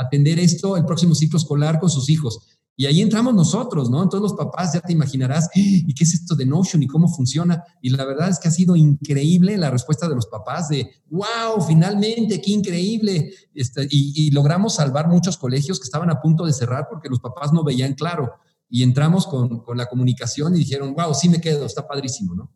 atender esto el próximo ciclo escolar con sus hijos. Y ahí entramos nosotros, ¿no? Entonces los papás ya te imaginarás, ¡Ah! ¿y qué es esto de Notion y cómo funciona? Y la verdad es que ha sido increíble la respuesta de los papás de, wow, finalmente, qué increíble. Este, y, logramos salvar muchos colegios que estaban a punto de cerrar porque los papás no veían claro. Y entramos con, con la comunicación y dijeron, wow, sí me quedo, está padrísimo, ¿no?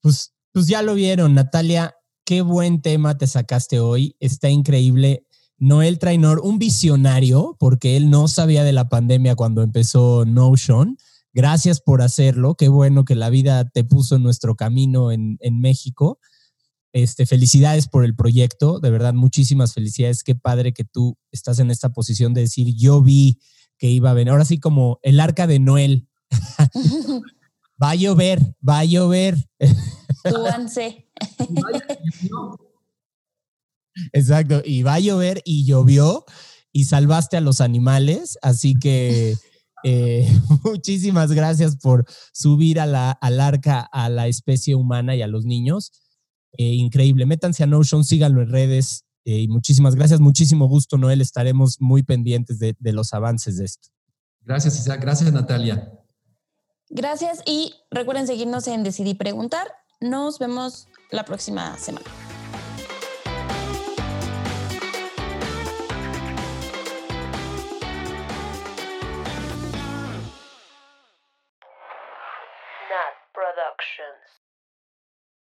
Pues, pues ya lo vieron, Natalia, qué buen tema te sacaste hoy, está increíble. Noel Trainor, un visionario, porque él no sabía de la pandemia cuando empezó Notion. Gracias por hacerlo. Qué bueno que la vida te puso en nuestro camino en, México. Este, felicidades por el proyecto, de verdad, muchísimas felicidades. Qué padre que tú estás en esta posición de decir, yo vi que iba a venir. Ahora sí, como el arca de Noel. va a llover, va a llover. Súbanse. Exacto, y va a llover y llovió y salvaste a los animales, así que eh, muchísimas gracias por subir a la, al arca a la especie humana y a los niños. Eh, increíble, métanse a Notion, síganlo en redes eh, y muchísimas gracias, muchísimo gusto, Noel, estaremos muy pendientes de, de los avances de esto. Gracias, Isaac, gracias, Natalia. Gracias y recuerden seguirnos en Decidí Preguntar. Nos vemos la próxima semana.